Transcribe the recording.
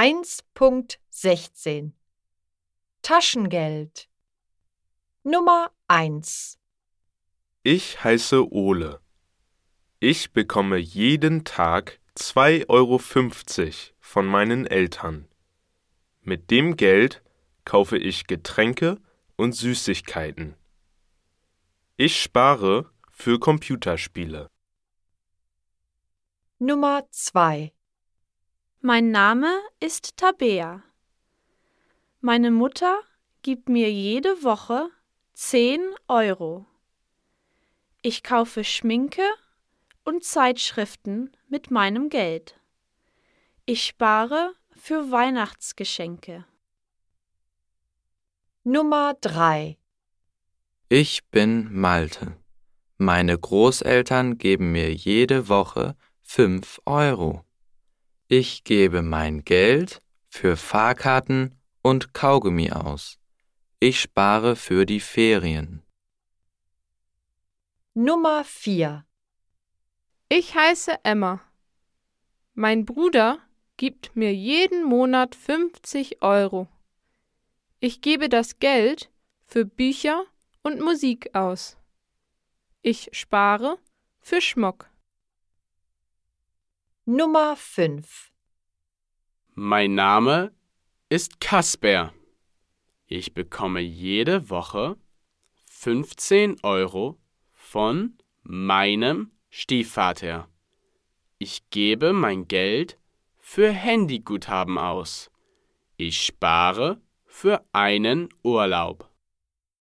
1.16 Taschengeld Nummer 1 Ich heiße Ole. Ich bekomme jeden Tag 2,50 Euro von meinen Eltern. Mit dem Geld kaufe ich Getränke und Süßigkeiten. Ich spare für Computerspiele. Nummer 2 Mein Name ist Tabea. Meine Mutter gibt mir jede Woche 10 Euro. Ich kaufe Schminke und Zeitschriften mit meinem Geld. Ich spare für Weihnachtsgeschenke. Nummer 3 Ich bin Malte. Meine Großeltern geben mir jede Woche fünf Euro. Ich gebe mein Geld für Fahrkarten und Kaugummi aus. Ich spare für die Ferien. Nummer 4 Ich heiße Emma. Mein Bruder gibt mir jeden Monat 50 Euro. Ich gebe das Geld für Bücher und Musik aus. Ich spare für Schmuck. Nummer 5 Mein Name ist Kasper. Ich bekomme jede Woche 15 Euro von meinem Stiefvater. Ich gebe mein Geld für Handyguthaben aus. Ich spare für einen Urlaub.